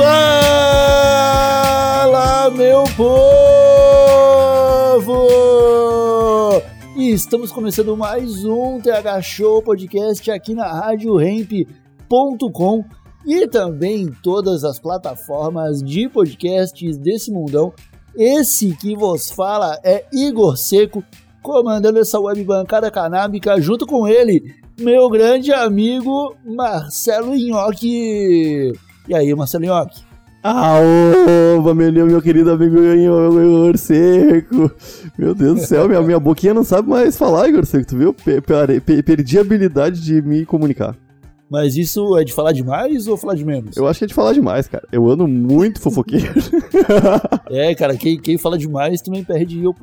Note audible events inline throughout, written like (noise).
Fala, meu povo! E estamos começando mais um TH Show podcast aqui na Rádio Ramp.com e também em todas as plataformas de podcasts desse mundão. Esse que vos fala é Igor Seco, comandando essa web bancada canábica junto com ele, meu grande amigo Marcelo Nhoque. E aí, Marcelo Nhoque? Aô, meu, meu querido amigo Igor Seco. Meu Deus do céu, minha, minha boquinha não sabe mais falar, Igor Seco, tu viu? Pe- pe- pe- perdi a habilidade de me comunicar. Mas isso é de falar demais ou falar de menos? Eu acho que é de falar demais, cara. Eu ando muito fofoqueiro. É, cara, quem, quem fala demais também perde o-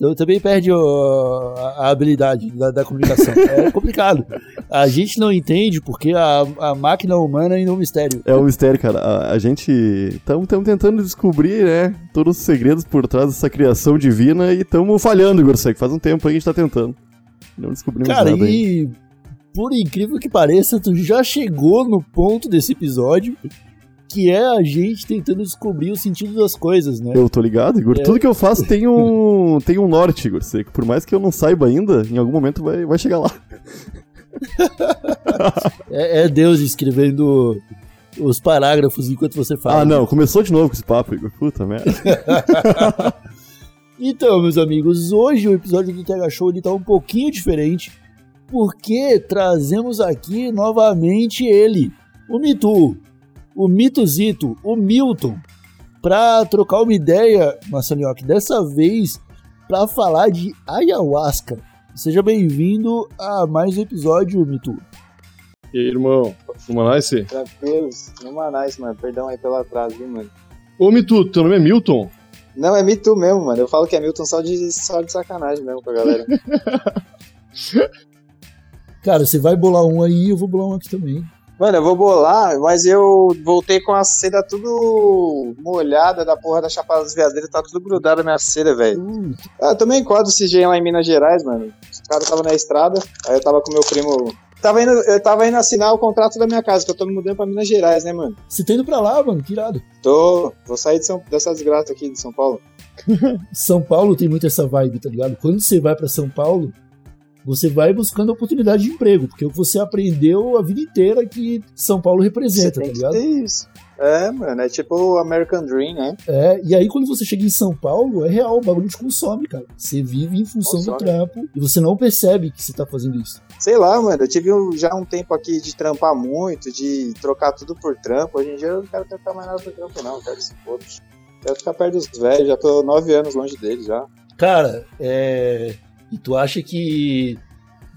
a. também perde o- a, a habilidade da, da comunicação. (laughs) É complicado. A gente não entende porque a, a máquina humana ainda é um mistério. É um mistério, cara. A, a gente estamos tentando descobrir, né, todos os segredos por trás dessa criação divina e estamos falhando, Igor Seco. Faz um tempo aí que a gente tá tentando. Não descobrimos Cara, nada aí. e por incrível que pareça, tu já chegou no ponto desse episódio que é a gente tentando descobrir o sentido das coisas, né? Eu tô ligado, Igor. É. Tudo que eu faço tem um, (laughs) tem um norte, Igor. Por mais que eu não saiba ainda, em algum momento vai, vai chegar lá. (laughs) É, é Deus escrevendo os parágrafos enquanto você fala. Ah, não, começou de novo com esse papo, Igor. Puta merda. (laughs) Então, meus amigos, hoje o episódio do TH Show ele tá um pouquinho diferente, porque trazemos aqui novamente ele, o Mitu, o Mituzito, o Milton, pra trocar uma ideia, Marcelinhoque, dessa vez pra falar de ayahuasca. Seja bem-vindo a mais um episódio, Mitu. E aí, irmão, fuma nice? Tranquilos, no Manais, mano. Perdão aí pelo atraso, viu, mano? Ô, Mitu, teu nome é Milton? Não, é Too mesmo, mano. Eu falo que é Milton só de, só de sacanagem mesmo com a galera. (laughs) Cara, você vai bolar um aí, eu vou bolar um aqui também. Mano, eu vou bolar, mas eu voltei com a seda tudo molhada da porra da Chapada dos Veadeiros. Tá tudo grudado na minha seda, velho. Uh, Ah, eu tomei enquadro esse CG lá em Minas Gerais, mano. O cara tava na estrada, aí eu tava com meu primo... Tava indo, eu tava indo assinar o contrato da minha casa, que eu tô me mudando pra Minas Gerais, né, mano? você tá indo pra lá, mano, que irado. Tô... Vou sair de São, dessa desgraça aqui de São Paulo. (laughs) São Paulo tem muito essa vibe, tá ligado? Quando você vai pra São Paulo, você vai buscando oportunidade de emprego, porque você aprendeu a vida inteira que São Paulo representa, Você tá ligado? isso. É, mano, é tipo o American Dream, né? É, e aí quando você chega em São Paulo, é real, o bagulho te consome, cara. Você vive em função do Consome. trampo e você não percebe que você tá fazendo isso. Sei lá, mano, eu tive já um tempo aqui de trampar muito, de trocar tudo por trampo. Hoje em dia eu não quero trocar mais nada por trampo, não. Eu quero que se foda. Quero ficar perto dos velhos, já tô nove anos longe deles já. Cara, é. E tu acha que.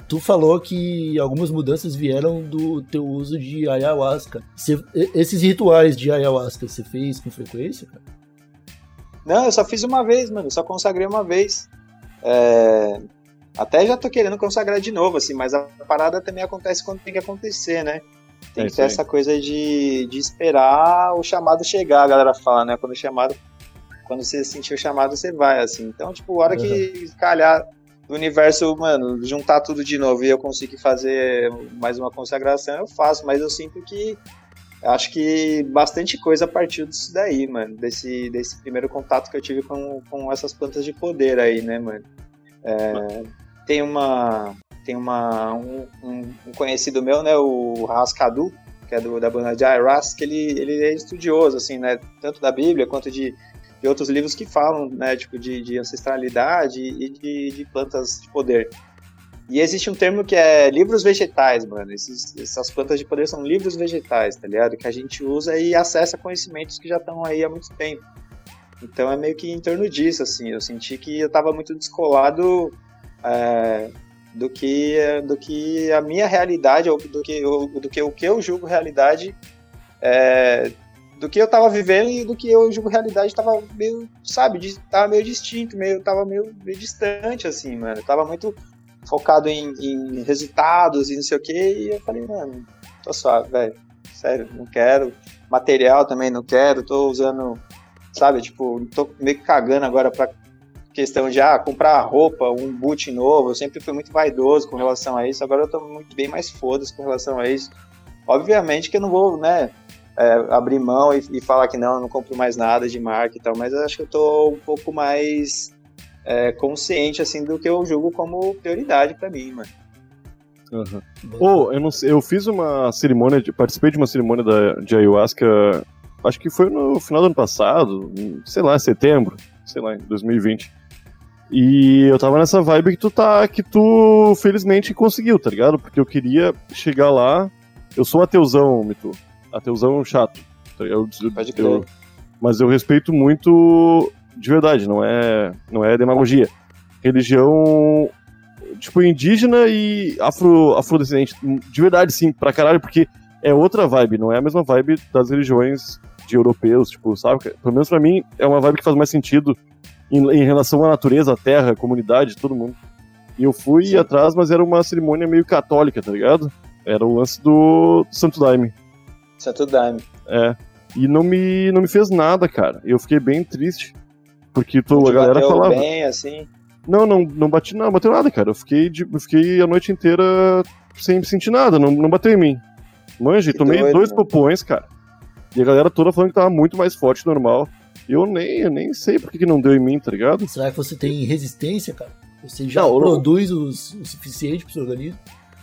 Tu falou que algumas mudanças vieram do teu uso de ayahuasca. Você- Esses rituais de ayahuasca você fez com frequência, cara? Não, eu só fiz uma vez, mano, eu só consagrei uma vez. É, Até já tô querendo consagrar de novo, assim, mas a parada também acontece quando tem que acontecer, né? Tem É que ter essa coisa de, de esperar o chamado chegar, a galera fala, né? Quando o chamado. Quando você sentir o chamado, você vai, assim. Então, tipo, a hora que calhar do universo, mano, juntar tudo de novo e eu conseguir fazer mais uma consagração, eu faço, mas eu sinto que acho que bastante coisa partiu disso daí, mano. Desse, desse primeiro contato que eu tive com, com essas plantas de poder aí, né, mano? É, tem uma. Tem uma, um, um- conhecido meu, né, o Rascadu, que é do, da banda de Ras, que ele, ele é estudioso, assim, né, tanto da Bíblia quanto de, de outros livros que falam, né, tipo, de, de ancestralidade e de, de plantas de poder. E existe um termo que é livros vegetais, mano. Esses- essas plantas de poder são livros vegetais, tá ligado? Que a gente usa e acessa conhecimentos que já estão aí há muito tempo. Então é meio que em torno disso, assim. Eu senti que eu tava muito descolado é, do que, do que a minha realidade, ou do que, ou, do que o que eu julgo realidade, é, do que eu tava vivendo e do que eu julgo realidade tava meio, sabe, de, tava meio distinto, meio, tava meio, meio distante, assim, mano. Eu tava muito focado em, em resultados e não sei o que, e eu falei, mano, tô suave, velho. Sério, não quero. Material também não quero, tô usando, sabe, tipo, tô meio que cagando agora pra questão de ah, comprar roupa, um boot novo. Eu sempre fui muito vaidoso com relação a isso. Agora eu tô muito bem mais foda com relação a isso. Obviamente que eu não vou, né, é, abrir mão e, e, falar que não, eu não compro mais nada de marca e tal, mas eu acho que eu tô um pouco mais é, consciente, assim, do que eu julgo como prioridade para mim, mano. Uhum. Oh, eu, não sei, eu fiz uma cerimônia, de, participei de uma cerimônia da, de ayahuasca, acho que foi no final do ano passado, sei lá, setembro, sei lá, em 2020. E eu tava nessa vibe que tu tá, que tu felizmente conseguiu, tá ligado? Porque eu queria chegar lá. Eu sou ateuzão, Mitu. Ateuzão chato. Tá eu, Pode crer. Eu, mas eu respeito muito de verdade, não é, não é demagogia. Religião tipo indígena e afro, afrodescendente, de verdade sim, pra caralho, porque é outra vibe, não é a mesma vibe das religiões de europeus, tipo, sabe? Pelo menos pra mim é uma vibe que faz mais sentido em, em relação à natureza, à terra, à comunidade, todo mundo. E eu fui Sim. atrás, mas era uma cerimônia meio católica, tá ligado? Era o lance do Santo Daime. Santo Daime. É. E não me, não me fez nada, cara. Eu fiquei bem triste. Porque tu, a galera falava. bem, assim? Não, não, não bati não, bateu nada, cara. Eu fiquei, de, eu fiquei a noite inteira sem sentir nada, não, não bateu em mim. Manje, tomei doido, dois popões, cara. E a galera toda falando que tava muito mais forte normal. Eu nem, eu nem sei por que não deu em mim, tá ligado? Será que você tem resistência, cara? Você já não, produz o, o suficiente pro seu organismo?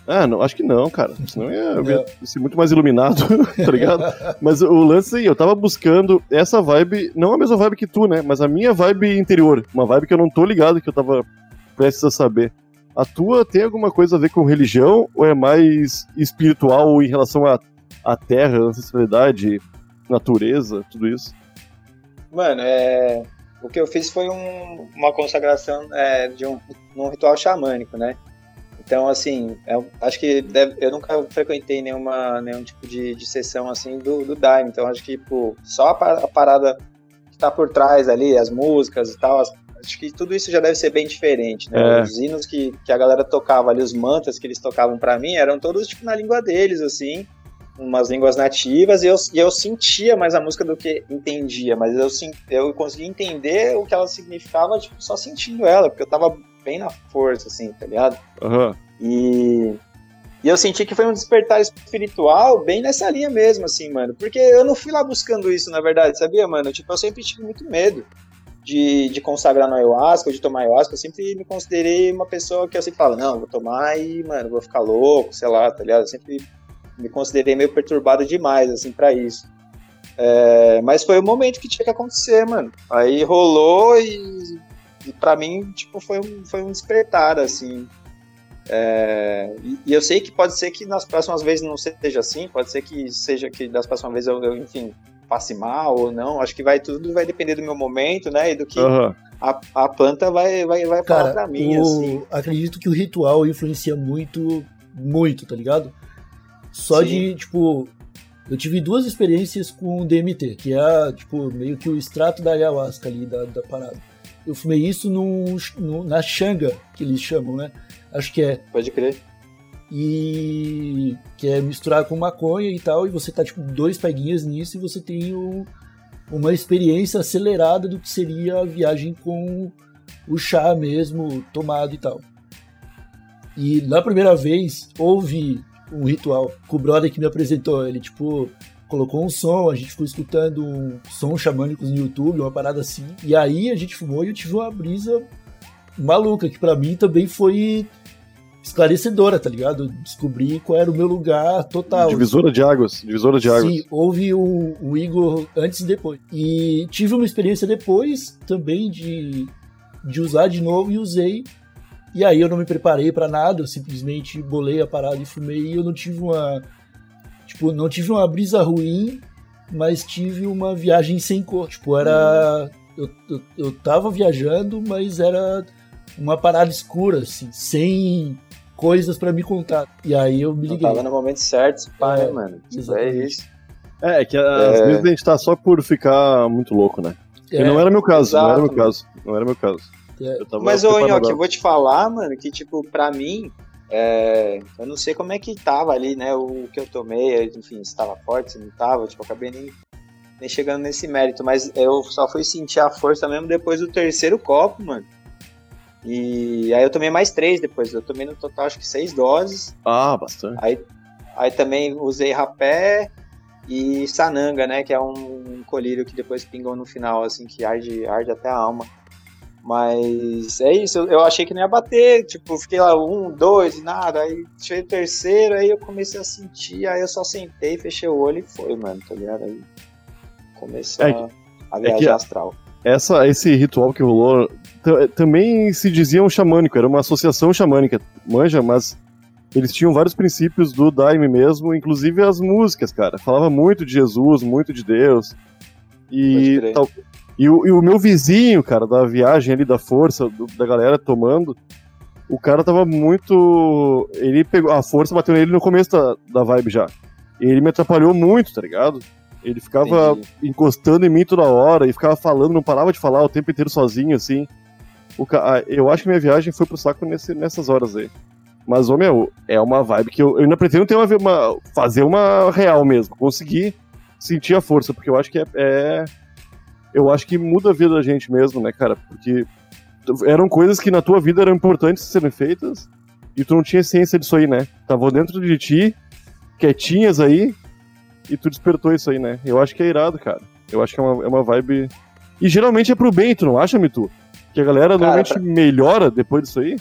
Ah, não, acho que não, cara. Senão eu ia, ia ser muito mais iluminado, (laughs) tá ligado? (laughs) Mas o lance aí, eu tava buscando essa vibe, não a mesma vibe que tu, né? Mas a minha vibe interior. Uma vibe que eu não tô ligado, que eu tava prestes a saber. A tua tem alguma coisa a ver com religião ou é mais espiritual em relação à, à terra, ancestralidade, natureza, tudo isso? Mano, é... o que eu fiz foi um, uma consagração é, de um, um ritual xamânico, né? Então, assim, eu, é acho que deve, eu nunca frequentei nenhuma, nenhum tipo de, de sessão assim do, do Daime. Então, acho que tipo, só a, parada que tá por trás ali, as músicas e tal, as, acho que tudo isso já deve ser bem diferente, né? É. Os hinos que, que a galera tocava ali, os mantras que eles tocavam para mim, eram todos tipo na língua deles, assim umas línguas nativas e eu, e eu sentia mais a música do que entendia, mas eu, eu conseguia entender o que ela significava tipo, só sentindo ela, porque eu tava bem na força, assim, tá ligado? Uhum. E, e eu senti que foi um despertar espiritual bem nessa linha mesmo, assim, mano, porque eu não fui lá buscando isso, na verdade, sabia, mano? Tipo, eu sempre tive muito medo. De, de consagrar no ayahuasca, de tomar ayahuasca, eu sempre me considerei uma pessoa que eu sempre falo, não, vou tomar e, mano, vou ficar louco, sei lá, tá ligado? Eu sempre me considerei meio perturbado demais, assim, para isso. É, mas foi o momento que tinha que acontecer, mano. Aí rolou e, e para mim, tipo, foi um, foi um despertar, assim. É, e, e, eu sei que pode ser que nas próximas vezes não seja assim, pode ser que seja que das próximas vezes eu, eu enfim, passe mal ou não. Acho que vai tudo vai depender do meu momento, né? E do que uhum. a, a planta vai, vai, vai Cara, falar pra mim, o, assim. Acredito que o ritual influencia muito, muito, tá ligado? Só Sim. de, tipo, eu tive duas experiências com o DMT, que é, tipo, meio que o extrato da ayahuasca ali, da, da parada. Eu fumei isso no, no, na Xanga, que eles chamam, né? Acho que é. Pode crer. E que é misturar com maconha e tal, e você tá, tipo, dois peguinhas nisso e você tem o, uma experiência acelerada do que seria a viagem com o chá mesmo, tomado e tal. E na primeira vez, houve um ritual com o brother que me apresentou. Ele, tipo, colocou um som, a gente ficou escutando um som xamânicos no YouTube, uma parada assim. E aí a gente fumou e eu tive uma brisa maluca, que para mim também foi esclarecedora, tá ligado? Descobri qual era o meu lugar total. Divisora de águas, divisora de águas. Sim, houve o, o Igor antes e depois. E tive uma experiência depois também de, de usar de novo e usei e aí eu não me preparei para nada, eu simplesmente bolei a parada e fumei e eu não tive uma. Tipo, não tive uma brisa ruim, mas tive uma viagem sem cor. Tipo, era. Eu, eu, eu tava viajando, mas era uma parada escura, assim, sem coisas pra me contar. E aí eu me liguei. tava no momento certo, se pá, É, né, mano? Tipo, é exatamente. isso. É, que às É. vezes a gente tá só por ficar muito louco, né? E É, não era meu caso, não era meu exato. caso. Não era meu caso. É. Eu tava Mas, ô. Nhoque, eu vou te falar, mano, que, tipo, pra mim, é, eu não sei como é que tava ali, né, o que eu tomei, enfim, se tava forte, se não tava, tipo, acabei nem, nem chegando nesse mérito, mas eu só fui sentir a força mesmo depois do terceiro copo, mano. E aí eu tomei mais três depois, eu tomei no total acho que seis doses, Ah, bastante. aí, aí também usei rapé e sananga, né, que é um colírio que depois pingou no final, assim, que arde, arde até a alma. Mas é isso, eu, eu achei que não ia bater, tipo, fiquei lá um, dois, nada, aí cheguei o terceiro, aí eu comecei a sentir, aí eu só sentei, fechei o olho e foi, mano, tá ligado? Aí começou É a, a é viagem que a- astral. Essa, esse ritual que rolou também se dizia um xamânico, era uma associação xamânica, manja, mas eles tinham vários princípios do Daime mesmo, inclusive as músicas, cara. Falava muito de Jesus, muito de Deus. E, tal, e, o, e o meu vizinho, cara, da viagem ali, da força, do- da galera tomando, o cara tava muito. Ele pegou. A força bateu nele no começo da, da vibe já. E ele me atrapalhou muito, tá ligado? Ele ficava Entendi. encostando em mim toda hora e ficava falando, não parava de falar o tempo inteiro sozinho, assim. O ca... Eu acho que minha viagem foi pro saco nesse- nessas horas aí. Mas, ô meu, é uma vibe que eu, eu ainda pretendo ter uma, uma- fazer uma real mesmo. Conseguir sentir a força, porque eu acho que é, é- Eu acho que muda a vida da gente mesmo, né, cara? Porque eram coisas que na tua vida eram importantes serem feitas e tu não tinha ciência disso aí, né? Tava dentro de ti, quietinhas aí, e tu despertou isso aí, né? Eu acho que é irado, cara. Eu acho que é uma, é uma vibe. E geralmente é pro bem, tu não acha, Mitu? Que a galera normalmente pra- melhora depois disso aí?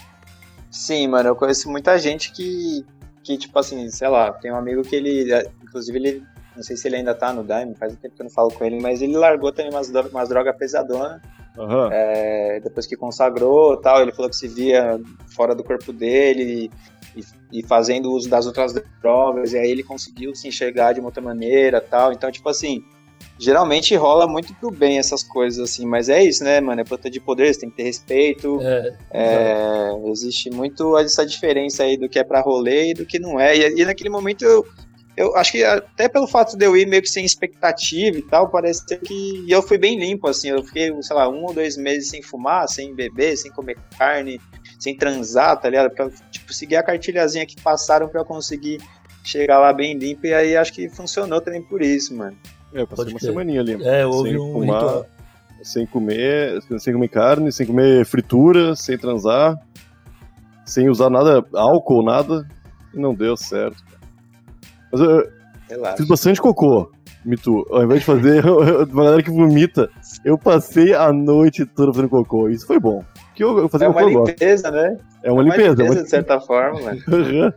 Sim, mano, eu conheço muita gente que, que, tipo assim, sei lá, tem um amigo que ele, inclusive ele, não sei se ele ainda tá no Daime, faz um tempo que eu não falo com ele, mas ele largou também umas, umas drogas pesadonas, Aham. é, depois que consagrou e tal, ele falou que se via fora do corpo dele e, e fazendo uso das outras drogas, e aí ele conseguiu se enxergar de uma outra maneira tal, então, tipo assim, geralmente rola muito pro bem essas coisas, assim, mas é isso, né, mano, é planta de poder, você tem que ter respeito, É, é, existe muito essa diferença aí do que é pra rolê e do que não é. E, e naquele momento eu, eu acho que até pelo fato de eu ir meio que sem expectativa e tal, parece ser que. E eu fui bem limpo, assim. Eu fiquei, sei lá, um ou dois meses sem fumar, sem beber, sem comer carne, sem transar, tá ligado? Pra, tipo, seguir a cartilhazinha que passaram pra eu conseguir chegar lá bem limpo. E aí acho que funcionou também por isso, mano. É, eu passei Pode uma semaninha ali. é houve sem um fumar, ritual. sem comer, sem comer carne, sem comer fritura, sem transar, sem usar nada, álcool, nada, e não deu certo. Mas eu, Relaxa. fiz bastante cocô, Mitu. Ao invés de fazer (laughs) uma galera que vomita, eu passei a noite toda fazendo cocô. Isso foi bom. Porque eu, eu fazia É uma cocô agora. limpeza, né? É uma limpeza. é uma de certa forma. (laughs) Aham.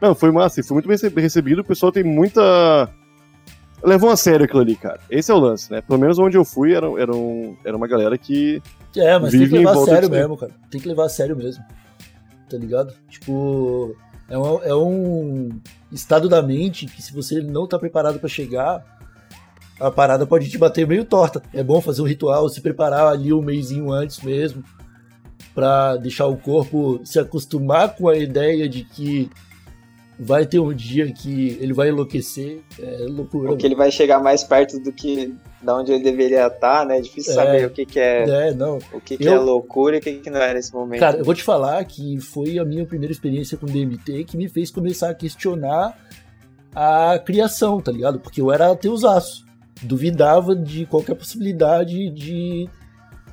Não, foi massa, foi muito bem rece- recebido. O pessoal tem muita. Levou a sério aquilo ali, cara. Esse é o lance, né? Pelo menos onde eu fui era, era, um- era uma galera que. É, mas tem Vive que em levar a volta sério mesmo, cara. Tem que levar a sério mesmo. Tá ligado? Tipo, é um, é um estado da mente que se você não tá preparado pra chegar, a parada pode te bater meio torta. É bom fazer um ritual, se preparar ali um mêsinho antes mesmo, pra deixar o corpo se acostumar com a ideia de que vai ter um dia que ele vai enlouquecer. É loucura. Porque ele vai chegar mais perto do que da onde ele deveria estar, né? É difícil É. saber o que, que é É, não. o que, que Eu- é loucura e o que, que não é nesse momento. Cara, eu vou te falar que foi a minha primeira experiência com DMT que me fez começar a questionar a criação, tá ligado? Porque eu era ateusaço. Duvidava de qualquer possibilidade de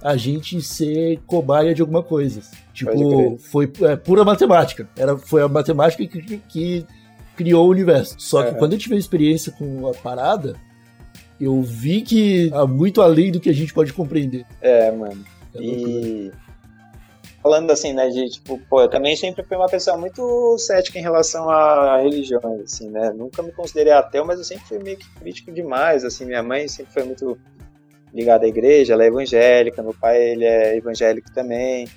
a gente ser cobaia de alguma coisa. Tipo, foi é, pura matemática. Era, foi a matemática que, que criou o universo. Só que É. quando eu tive a experiência com a parada, eu vi que há muito além do que a gente pode compreender. É, mano. É. E falando assim, né, de tipo, pô, eu também sempre fui uma pessoa muito cética em relação a religiões, assim, né? Nunca me considerei ateu, mas eu sempre fui meio que crítico demais, assim, minha mãe sempre foi muito ligada à igreja, ela é evangélica, meu pai, ele é evangélico também.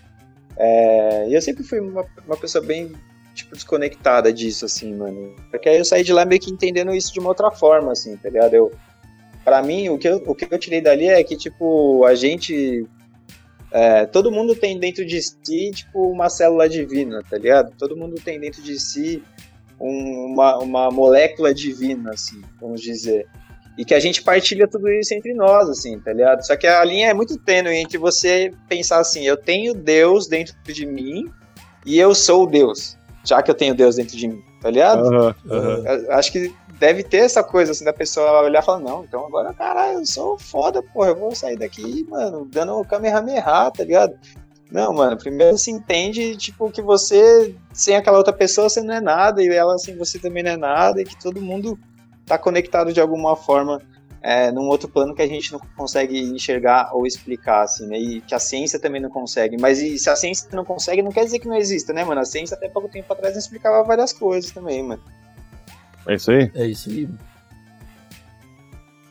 É, e eu sempre fui uma, uma pessoa bem, tipo, desconectada disso, assim, mano. Porque aí eu saí de lá meio que entendendo isso de uma outra forma, assim, tá ligado? Eu, pra mim, o que eu, o que eu tirei dali é que, tipo, a gente é, todo mundo tem dentro de si, tipo, uma célula divina, tá ligado? Todo mundo tem dentro de si um- uma, uma molécula divina, assim, vamos dizer. E que a gente partilha tudo isso entre nós, assim, tá ligado? Só que a linha é muito tênue entre você pensar assim, eu tenho Deus dentro de mim e eu sou Deus, já que eu tenho Deus dentro de mim, tá ligado? Aham. Eu Acho que deve ter essa coisa, assim, da pessoa olhar e falar, não, então agora, caralho, eu sou foda, porra, eu vou sair daqui, mano, dando o Kamehameha, tá ligado? Não, mano, primeiro se entende, tipo, que você, sem aquela outra pessoa, você não é nada, e ela sem você também não é nada, e que todo mundo tá conectado de alguma forma é, num outro plano que a gente não consegue enxergar ou explicar, assim, né? E que a ciência também não consegue. Mas e se a ciência não consegue, não quer dizer que não exista, né, mano? A ciência até pouco tempo atrás não explicava várias coisas também, mano. É isso aí? É isso aí.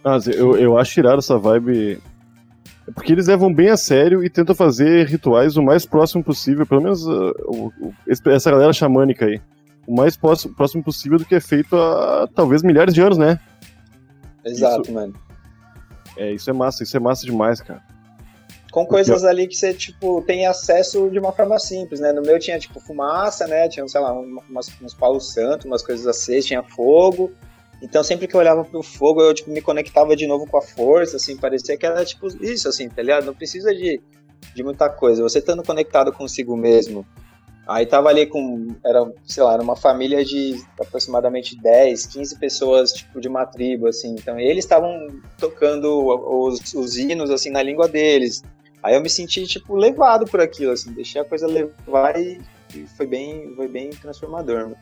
Mas eu, eu acho irado essa vibe. É Porque eles levam bem a sério e tentam fazer rituais o mais próximo possível, pelo menos uh, o- o- essa galera xamânica aí. O mais próximo, próximo possível do que é feito há talvez milhares de anos, né? Exato, Isso- mano. É, isso é massa, isso é massa demais, cara. Com coisas ali que você, tipo, tem acesso de uma forma simples, né? No meu tinha, tipo, fumaça, né? Tinha, sei lá, um- umas, uns palos santos, umas coisas acesas, tinha fogo. Então, sempre que eu olhava pro fogo, eu, tipo, me conectava de novo com a força, assim, parecia que era, tipo, isso, assim, tá ligado? Não precisa de, de muita coisa. Você estando conectado consigo mesmo. Aí tava ali com, era, sei lá, era uma família de aproximadamente 10, 15 pessoas, tipo, de uma tribo, assim. Então, eles estavam tocando os, os hinos, assim, na língua deles. Aí eu me senti, tipo, levado por aquilo, assim, deixei a coisa levar e, e foi bem, foi bem transformador, mano.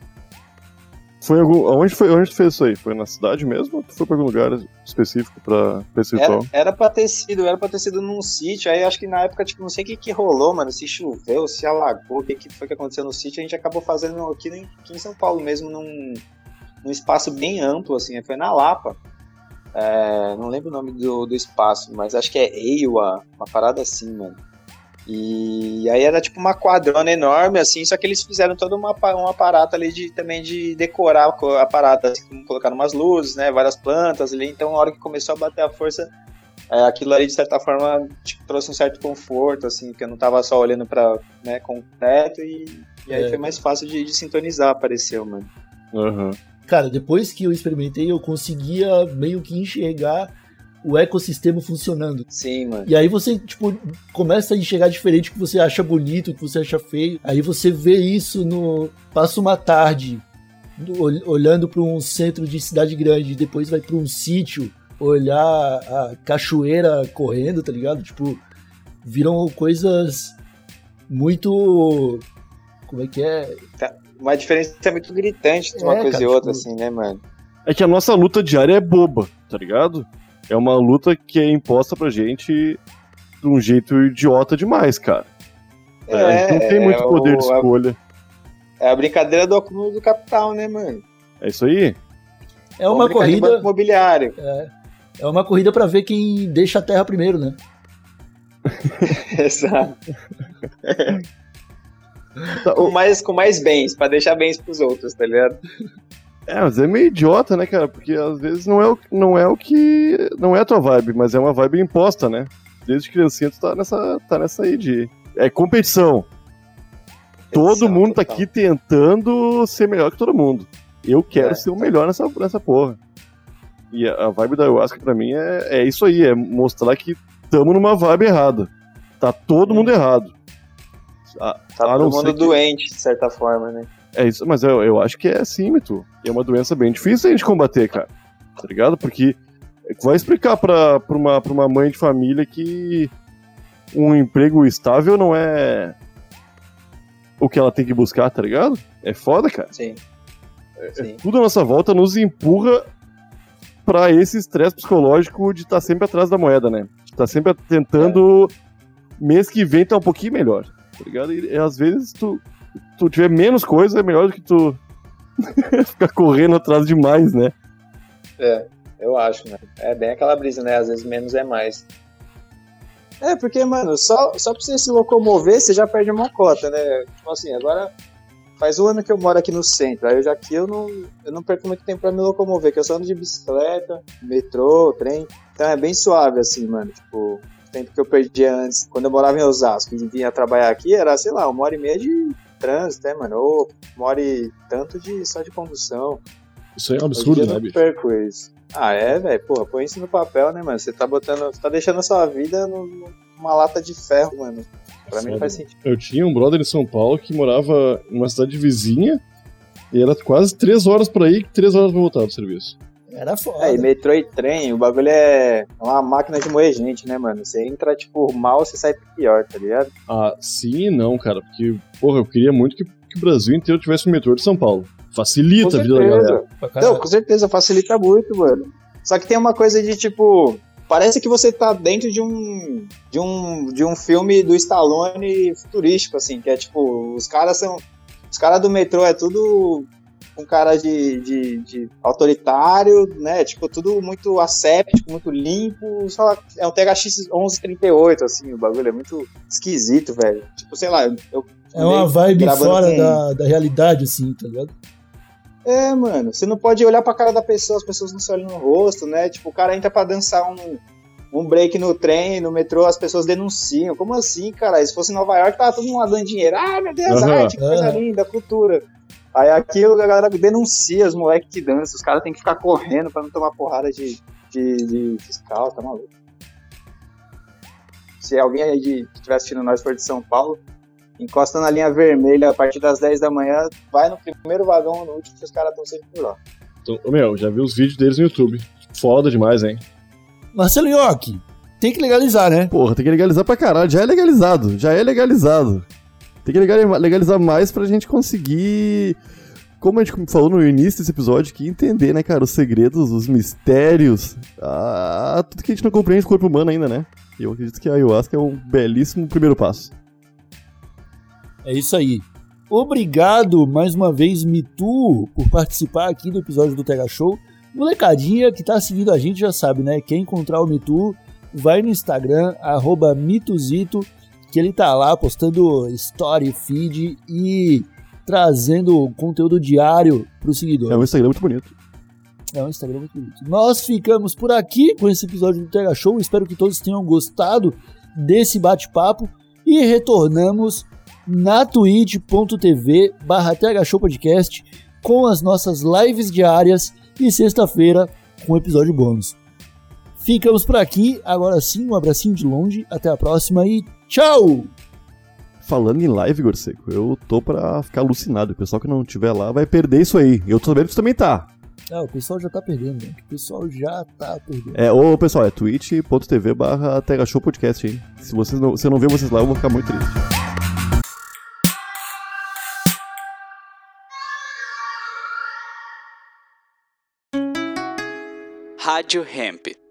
Foi algum, onde, foi, onde tu fez isso aí? Foi na cidade mesmo ou tu foi pra algum lugar específico pra, pra esse Era, ritual? era pra ter sido, era pra ter sido num sítio, aí acho que na época, tipo, não sei o que que rolou, mano, se choveu, se alagou, o que que foi que aconteceu no sítio, a gente acabou fazendo aqui, em- aqui em São Paulo mesmo, num, num espaço bem amplo, assim, foi na Lapa. É, não lembro o nome do, do espaço, mas acho que é Eiwa, uma parada assim, mano. E aí era tipo uma quadrona enorme, assim, só que eles fizeram todo uma, pa- um aparato ali de também de decorar co- a parada, assim, colocaram umas luzes, né? Várias plantas ali, então na hora que começou a bater a força, é, aquilo ali de certa forma tipo, trouxe um certo conforto, assim, porque eu não tava só olhando pra né, concreto e, e aí É. foi mais fácil de, de sintonizar, apareceu, mano. Aham. Cara, depois que eu experimentei, eu conseguia meio que enxergar o ecossistema funcionando. Sim, mano. E aí você, tipo, começa a enxergar diferente o que você acha bonito, o que você acha feio. Aí você vê isso no. Passa uma tarde olhando para um centro de cidade grande, depois vai para um sítio olhar a cachoeira correndo, tá ligado? Tipo, viram coisas muito. Como é que é? Uma diferença muito gritante de uma É, coisa cara, e outra, tipo- assim, né, mano? É que a nossa luta diária é boba, tá ligado? É uma luta que é imposta pra gente de um jeito idiota demais, cara. É, a gente não tem muito é poder o- de a- escolha. É a brincadeira do acúmulo do capital, né, mano? É isso aí? É uma corrida. banco imobiliário. É uma corrida para ver quem deixa a terra primeiro, né? (laughs) Exato. (laughs) Com mais, com mais bens, pra deixar bens pros outros, tá ligado? É, mas é meio idiota, né, cara? Porque às vezes não é o, não é o que. Não é a tua vibe, mas é uma vibe imposta, né? Desde criancinha tu tá nessa, tá nessa aí de. É competição. Todo mundo tá aqui tentando ser melhor que todo mundo. Eu quero É. ser o melhor nessa, nessa porra. E a, a vibe da ayahuasca pra mim é, é isso aí, é mostrar que tamo numa vibe errada. Tá todo mundo errado. A- Tá a não todo mundo que- doente, de certa forma, né? é isso, mas eu, eu acho que é assim, Mito. É uma doença bem difícil a gente combater, cara. Tá ligado? Porque vai explicar pra, pra, uma, pra uma mãe de família que um emprego estável não é o que ela tem que buscar, tá ligado? É foda, cara. Sim. Sim. Tudo à nossa volta nos empurra pra esse estresse psicológico de estar sempre atrás da moeda, né? De tá sempre tentando. Mês que vem tá um pouquinho melhor, tá ligado? E, e às vezes tu, tu tiver menos coisa, é melhor do que tu (laughs) ficar correndo atrás demais, né? É, eu acho, né? É bem aquela brisa, né? Às vezes menos é mais. É, porque, mano, só, só pra você se locomover, você já perde uma cota, né? Tipo assim, agora faz um ano que eu moro aqui no centro, aí eu já aqui eu não, eu não perco muito tempo pra me locomover, que eu só ando de bicicleta, metrô, trem, então é bem suave, assim, mano, tipo... tempo que eu perdia antes, quando eu morava em Osasco e vinha trabalhar aqui, era, sei lá, uma hora e meia de trânsito, né, mano? Ou uma hora e tanto de, só de condução. Isso aí é um Hoje absurdo, eu né, não bicho? perco isso. Ah, é, velho. Porra, põe isso no papel, né, mano? Você tá botando. Você tá deixando a sua vida numa lata de ferro, mano. Pra mim Foda. faz sentido. Eu tinha um brother em São Paulo que morava numa cidade vizinha e era quase três horas pra ir e três horas pra voltar do serviço. Era foda. É, e metrô e trem, o bagulho é uma máquina de moer gente, né, mano? Você entra, tipo, mal, você sai pior, tá ligado? Ah, sim e não, cara, porque, porra, eu queria muito que, que o Brasil inteiro tivesse um metrô de São Paulo. Facilita a vida da galera. Não, com certeza, facilita muito, mano. Só que tem uma coisa de, tipo, parece que você tá dentro de um de um, de um filme do Stallone futurístico, assim, que é tipo, os caras são. Os caras do metrô é tudo com cara de, de, de autoritário, né? Tipo, tudo muito asséptico, muito limpo. Só é um THX 1138, assim, o bagulho é muito esquisito, velho. Tipo, sei lá, eu. É uma vibe fora com- da, da realidade, assim, tá ligado? É, mano, você não pode olhar pra cara da pessoa, as pessoas não se olham no rosto, né? Tipo, o cara entra pra dançar um, um break no trem, no metrô, as pessoas denunciam. Como assim, cara? Se fosse em Nova York, tava todo mundo lá dando dinheiro. Ah, meu Deus, Aham. arte, que coisa Aham. linda, cultura. Aí aqui a galera denuncia os moleques que dançam, os caras têm que ficar correndo pra não tomar porrada de, de, de fiscal, tá maluco? Se alguém aí de, que estiver assistindo nós for de São Paulo, encosta na linha vermelha a partir das 10 da manhã, vai no primeiro vagão no último, que os caras estão sempre por lá. Então, ô, meu, já vi os vídeos deles no YouTube. Foda demais, hein? Marcelo Nhoque, tem que legalizar, né? Porra, tem que legalizar pra caralho. Já é legalizado. Já é legalizado. Tem que legali- legalizar mais pra gente conseguir. Como a gente falou no início desse episódio, que entender, né, cara, os segredos, os mistérios, ah, tudo que a gente não compreende do corpo humano ainda, né? Eu acredito que a ayahuasca é um belíssimo primeiro passo. É isso aí. Obrigado mais uma vez, Mitu, por participar aqui do episódio do Tega Show. Molecadinha que tá seguindo a gente já sabe, né? Quer encontrar o Mitu, vai no Instagram, arroba Mituzito, que ele tá lá postando story, feed e trazendo conteúdo diário pro seguidor. É um Instagram muito bonito. É um Instagram muito bonito. Nós ficamos por aqui com esse episódio do Tega Show. Espero que todos tenham gostado desse bate-papo e retornamos na twitch.tv barra Podcast com as nossas lives diárias e sexta-feira com episódio bônus. Ficamos por aqui, agora sim, um abracinho de longe, até a próxima e tchau! Falando em live, Gorseco, eu tô pra ficar alucinado. O pessoal que não tiver lá vai perder isso aí. Eu tô sabendo que você também tá. Ah, o pessoal já tá perdendo, né? O pessoal já tá perdendo. É, ô pessoal, é twitch.tv barra Tega Show Podcast, hein? Se vocês não, se eu não ver vocês lá, eu vou ficar muito triste. Rádio Hemp.